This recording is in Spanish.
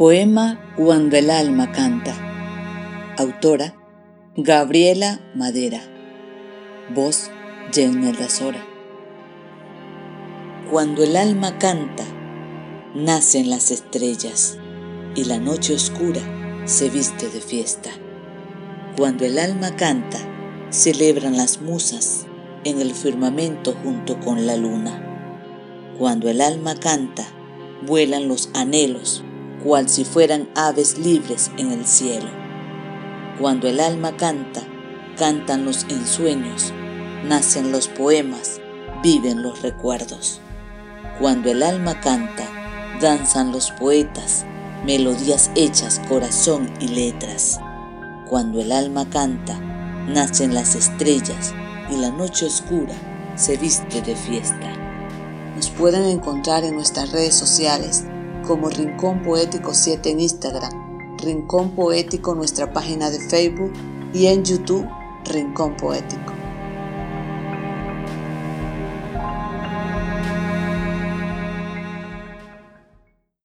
Poema Cuando el alma canta. Autora Gabriela Madera. Voz Jenny Razora. Cuando el alma canta, nacen las estrellas y la noche oscura se viste de fiesta. Cuando el alma canta, celebran las musas en el firmamento junto con la luna. Cuando el alma canta, vuelan los anhelos cual si fueran aves libres en el cielo. Cuando el alma canta, cantan los ensueños, nacen los poemas, viven los recuerdos. Cuando el alma canta, danzan los poetas, melodías hechas corazón y letras. Cuando el alma canta, nacen las estrellas y la noche oscura se viste de fiesta. Nos pueden encontrar en nuestras redes sociales como Rincón Poético 7 en Instagram, Rincón Poético nuestra página de Facebook y en YouTube Rincón Poético.